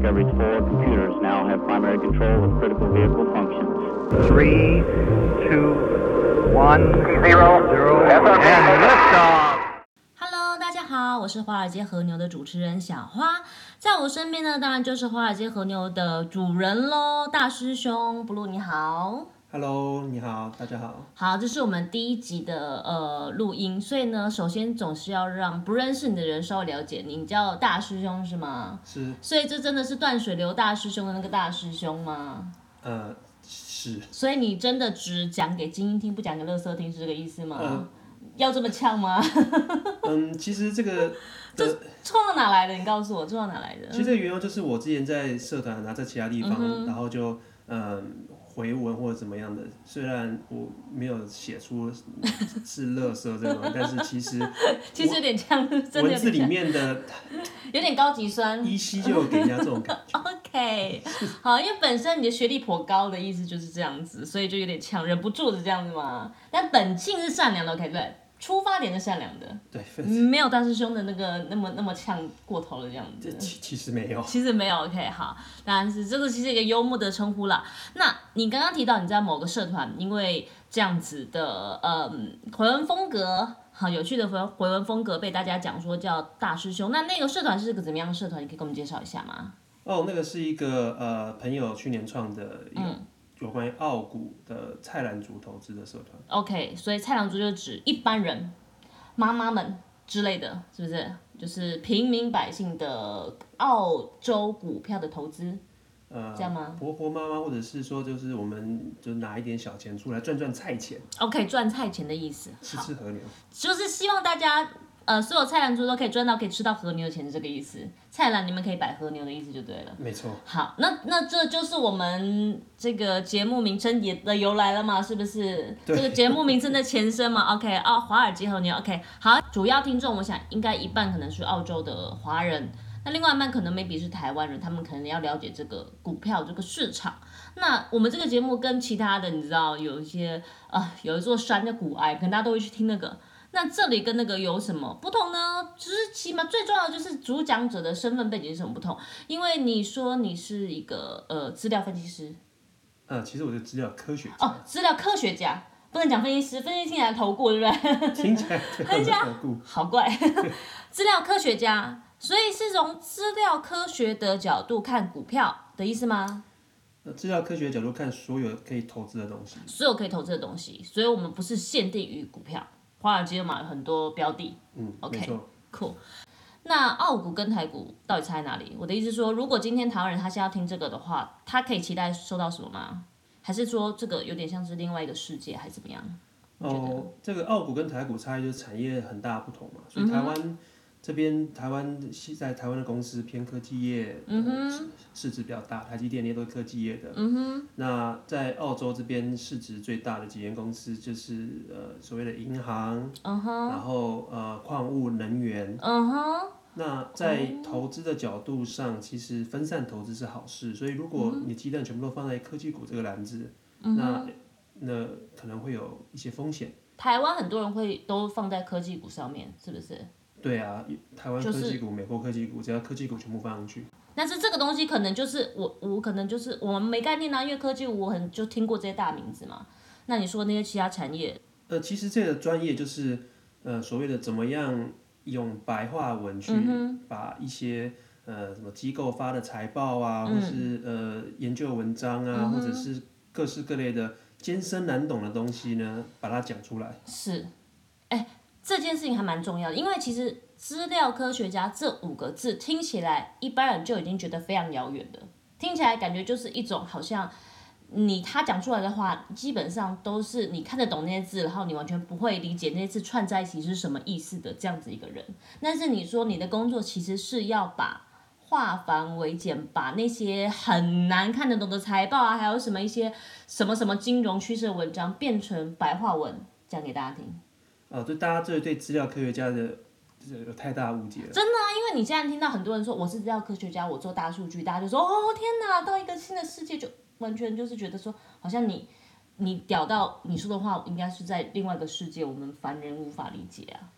Discovery's four computers now have primary control of critical vehicle functions. Three, two, one, zero, zero, and liftoff. Hello，大家好，我是华尔街和牛的主持人小花，在我身边呢，当然就是华尔街和牛的主人喽，大师兄 Blue 你好。Hello，你好，大家好。好，这是我们第一集的呃录音，所以呢，首先总是要让不认识你的人稍微了解你，你叫大师兄是吗？是，所以这真的是断水流大师兄的那个大师兄吗？呃，是，所以你真的只讲给精英听，不讲给乐色听，是这个意思吗？嗯要这么呛吗？嗯，其实这个 这，冲到哪来的？你告诉我，冲到哪来的？其实这个缘由就是我之前在社团然后，在其他地方，然后就嗯回文或者怎么样的，虽然我没有写出是乐色这种，但是其实其实有点呛，真的文字里面的 有点高级酸。依稀就有给人家这种感觉。OK，好，因为本身你的学历颇高的意思就是这样子，所以就有点强，忍不住的这样子嘛。但本性是善良的，OK，对，出发点是善良的，对，没有大师兄的那个那么那么呛过头了这样子。其其实没有。其实没有，OK，好，当然是这个其实一个幽默的称呼啦。那你刚刚提到你在某个社团，因为这样子的嗯回文风格，好有趣的回回文风格被大家讲说叫大师兄。那那个社团是个怎么样的社团？你可以给我们介绍一下吗？哦，那个是一个呃朋友去年创的一个嗯有关于澳股的菜篮族投资的社团。OK，所以菜篮族就指一般人、妈妈们之类的，是不是？就是平民百姓的澳洲股票的投资，呃，这样吗婆婆妈妈，或者是说，就是我们就拿一点小钱出来赚赚菜钱，？OK，赚菜钱的意思。好，吃吃和牛。就是希望大家呃，所有菜篮族都可以赚到可以吃到和牛的钱，是这个意思。菜篮你们可以摆和牛的意思就对了。没错，好，那那这就是我们这个节目名称也的由来了嘛，是不是？这个节目名称的前身嘛，OK 啊，华尔街和牛，OK。好，主要听众我想应该一半可能是澳洲的华人，那另外一半可能 maybe 是台湾人，他们可能要了解这个股票这个市场。那我们这个节目跟其他的，你知道有一些啊、有一座山叫古埃，可能大家都会去听那个。那这里跟那个有什么不同呢？只是起码最重要的就是主讲者的身份背景是什么不同。因为你说你是一个呃资料分析师呃，其实我是资料科学家，哦，资料科学家，不能讲分析师，分析师听起来投顾对不对？听起来很家。好怪，资料科学家，所以是从资料科学的角度看股票的意思吗？呃资料科学角度看所有可以投资的东西，所有可以投资的东西，所以我们不是限定于股票，华尔街嘛有很多标的，嗯，OK，cool。那澳股跟台股到底差在哪里？我的意思是说，如果今天台湾人他现在要听这个的话，他可以期待收到什么吗？还是说这个有点像是另外一个世界，还是怎么样？哦，这个澳股跟台股差异就是产业很大不同嘛，嗯所以台湾这边台湾系在台湾的公司偏科技业，市市值比较大，台积电那些都是科技业的。嗯哼，那在澳洲这边市值最大的几间公司就是呃所谓的银行，嗯哼，然后呃矿物能源。嗯哼，那在投资的角度上，其实分散投资是好事，所以如果你鸡蛋全部都放在科技股这个篮子，嗯那那可能会有一些风险。台湾很多人会都放在科技股上面，是不是？对啊，台湾科技股、美国科技股，只要科技股全部放上去，但是这个东西可能就是我我可能就是我们没概念啊，因为科技我很就听过这些大名字嘛。那你说那些其他产业，呃，其实这个专业就是呃所谓的怎么样用白话文去把一些、呃什么机构发的财报啊，或是呃研究文章啊，或者是各式各类的艰深难懂的东西呢，把它讲出来。是，哎，这件事情还蛮重要的，因为其实资料科学家这五个字听起来一般人就已经觉得非常遥远的，听起来感觉就是一种好像你他讲出来的话，基本上都是你看得懂那些字，然后你完全不会理解那些字串在一起是什么意思的这样子一个人。但是你说你的工作其实是要把化繁为简，把那些很难看得懂的财报啊，还有什么一些什么什么金融趋势的文章变成白话文讲给大家听。啊，就大家这对资料科学家的这有太大误解了。真的啊，因为你现在听到很多人说我是资料科学家，我做大数据，大家就说哦天哪，到一个新的世界就完全就是觉得说，好像你你屌到你说的话应该是在另外一个世界，我们凡人无法理解啊。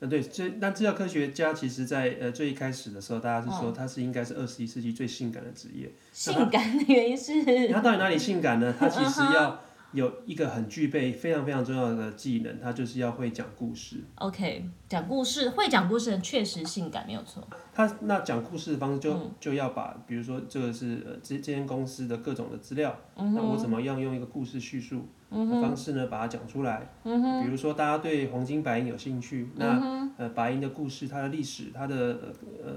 呃，对，这那资料科学家其实在呃最一开始的时候，大家是说他是应该是二十一世纪最性感的职业。性感的原因是，他到底哪里性感呢？他其实要有一个很具备非常非常重要的技能，他就是要会讲故事。OK，讲故事会讲故事的人确实性感，没有错。他那讲故事的方式就、就要把，比如说这个是呃这这间公司的各种的资料，那我怎么样用一个故事叙述的方式呢，把它讲出来？比如说大家对黄金白银有兴趣，那呃白银的故事、它的历史、它的呃呃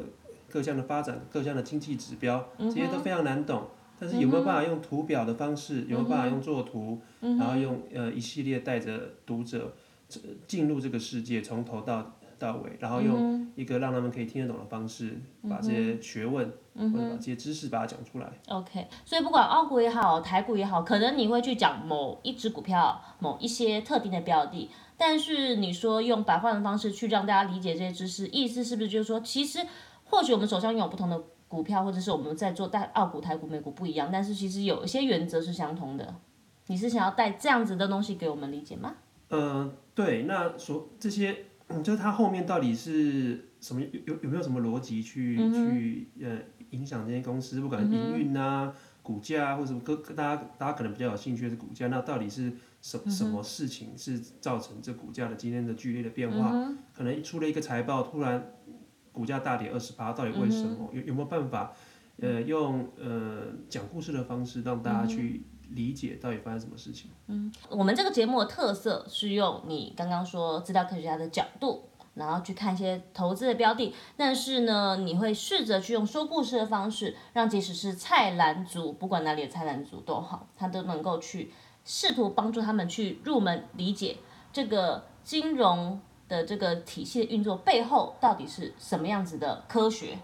各项的发展、各项的经济指标，这些都非常难懂。但是有没有办法用图表的方式，有没有办法用作图，然后用呃一系列带着读者这进入这个世界，从头到到尾，然后用一个让他们可以听得懂的方式，把这些学问或者把这些知识把它讲出来。OK，所以不管澳股也好，台股也好，可能你会去讲某一只股票、某一些特定的标的，但是你说用白话的方式去让大家理解这些知识，意思是不是就是说，其实或许我们手上拥有不同的股票，或者是我们在做带澳股、台股、美股不一样，但是其实有一些原则是相同的。你是想要带这样子的东西给我们理解吗？呃，对，那所这些，嗯，就是它后面到底是什么？有有有没有什么逻辑去、去呃影响这些公司，不管营运啊、股价啊或者什么各大家大家可能比较有兴趣的是股价，那到底是什什么事情是造成这股价的今天的剧烈的变化？可能出了一个财报，突然股价大跌二十趴，到底为什么？有有没有办法？呃，用呃讲故事的方式让大家去理解到底发生什么事情。嗯我们这个节目的特色是用你刚刚说资料科学家的角度，然后去看一些投资的标的，但是呢，你会试着去用说故事的方式，让即使是菜篮族，不管哪里的菜篮族都好，他都能够去试图帮助他们去入门理解这个金融的这个体系的运作背后到底是什么样子的科学。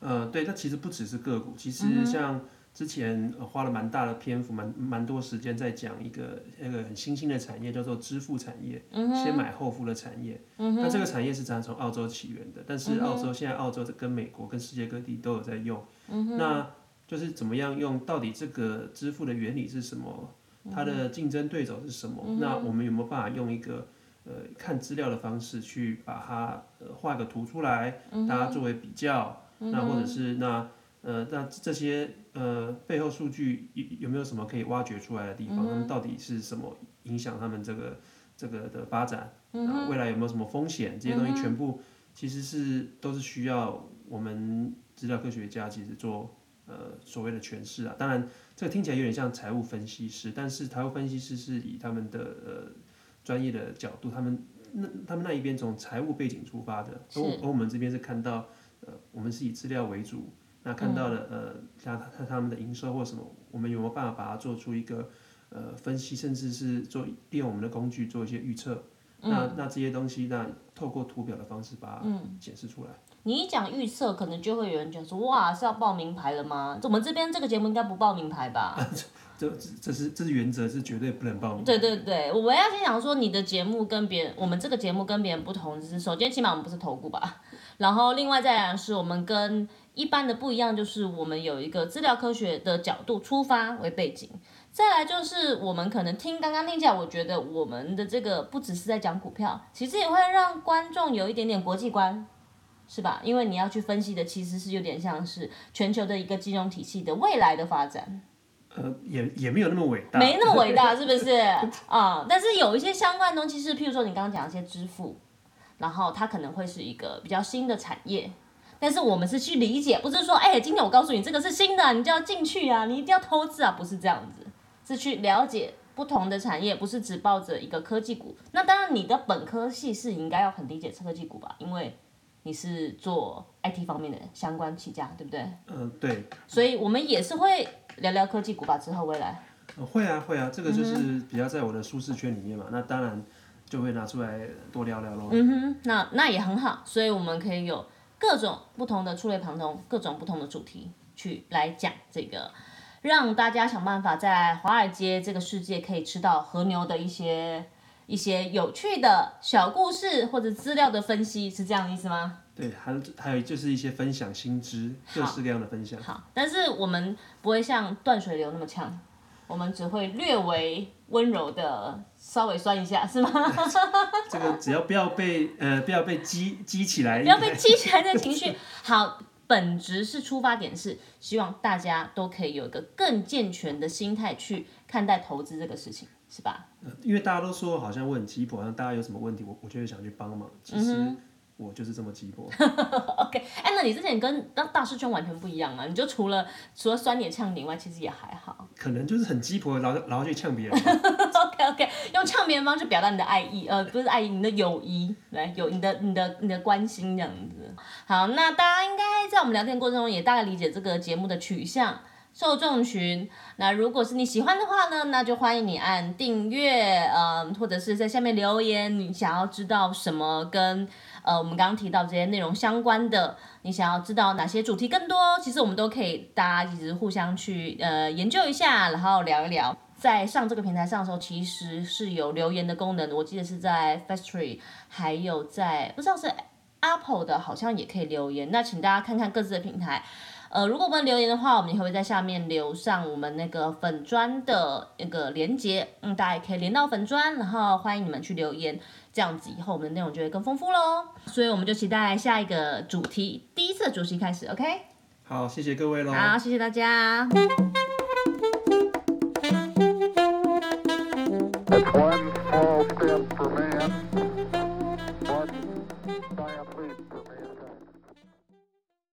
呃，对，它其实不只是个股，其实像之前、呃花了蛮大的篇幅，蛮蛮多时间在讲一个那个很新兴的产业，叫做支付产业，先买后付的产业。那这个产业是咱从澳洲起源的，但是澳洲现在澳洲跟美国跟世界各地都有在用。那就是怎么样用？到底这个支付的原理是什么？它的竞争对手是什么？那我们有没有办法用一个呃看资料的方式去把它呃画个图出来，大家作为比较？那或者是那呃那这些呃背后数据有有没有什么可以挖掘出来的地方？他们到底是什么影响他们这个这个的发展？啊，未来有没有什么风险？这些东西全部其实是都是需要我们资料科学家其实做呃所谓的诠释啊。当然，这个听起来有点像财务分析师，但是财务分析师是以他们的呃专业的角度，他们那他们那一边从财务背景出发的，而我而我们这边是看到。呃，我们是以资料为主，那看到了、呃，像他他们的营收或什么，我们有没有办法把它做出一个呃分析，甚至是做利用我们的工具做一些预测？那那这些东西，那透过图表的方式把它显示出来。你一讲预测，可能就会有人讲说，哇，是要报名牌了吗？我们这边这个节目应该不报名牌吧？这这这是这是原则，是绝对不能报名。对对对，我们要先讲说你的节目跟别人，我们这个节目跟别人不同，就是首先起码我们不是投顾吧，然后另外再来是我们跟一般的不一样，就是我们有一个资料科学的角度出发为背景，再来就是我们可能听刚刚听起来，我觉得我们的这个不只是在讲股票，其实也会让观众有一点点国际观。是吧？因为你要去分析的其实是有点像是全球的一个金融体系的未来的发展。呃，也也没有那么伟大，没那么伟大，是不是啊、但是有一些相关的东西是，譬如说你刚刚讲一些支付，然后它可能会是一个比较新的产业，但是我们是去理解，不是说，哎、今天我告诉你这个是新的，你就要进去啊，你一定要投资啊，不是这样子，是去了解不同的产业，不是只抱着一个科技股。那当然，你的本科系是应该要很理解科技股吧，因为你是做 IT 方面的相关起家，对不对？嗯、对，所以我们也是会聊聊科技股吧，之后未来。呃会啊会啊，这个就是嗯比较在我的舒适圈里面嘛。那当然就会拿出来多聊聊喽。嗯哼，那那也很好，所以我们可以有各种不同的触类旁通，各种不同的主题去来讲这个，让大家想办法在华尔街这个世界可以吃到和牛的一些一些有趣的小故事或者资料的分析，是这样的意思吗？对，还有还有就是一些分享新知，各式各样的分享。好，但是我们不会像断水流那么呛，我们只会略微温柔的稍微酸一下，是吗？这个只要不要被呃不要被激激起来，不要被激起来的情绪。好，本质是出发点是希望大家都可以有一个更健全的心态去看待投资这个事情，是吧？因为大家都说好像我很鸡婆，好像大家有什么问题，我我就会想去帮忙。其实我就是这么鸡婆。OK，哎、那你之前跟那大师兄完全不一样啊！你就除了除了酸点呛点以外，其实也还好。可能就是很鸡婆，然后然后去呛别人。OK OK，用呛别人方式表达你的爱意，呃，不是爱意，你的友谊，来有你的你的你的关心这样子。好，那大家应该在我们聊天过程中也大概理解这个节目的取向。受众群，那如果是你喜欢的话呢，那就欢迎你按订阅，嗯、或者是在下面留言，你想要知道什么跟呃我们刚刚提到这些内容相关的，你想要知道哪些主题更多，其实我们都可以大家一直互相去呃研究一下，然后聊一聊。在上这个平台上的时候，其实是有留言的功能，我记得是在 Firstory，还有在不知道是 Apple 的，好像也可以留言。那请大家看看各自的平台。呃，如果不能留言的话，我们也会在下面留上我们那个粉砖的那个连接，嗯，大家也可以连到粉砖，然后欢迎你们去留言，这样子以后我们的内容就会更丰富喽。所以我们就期待下一个主题，第一次的主题开始，OK？好，谢谢各位喽。好，谢谢大家。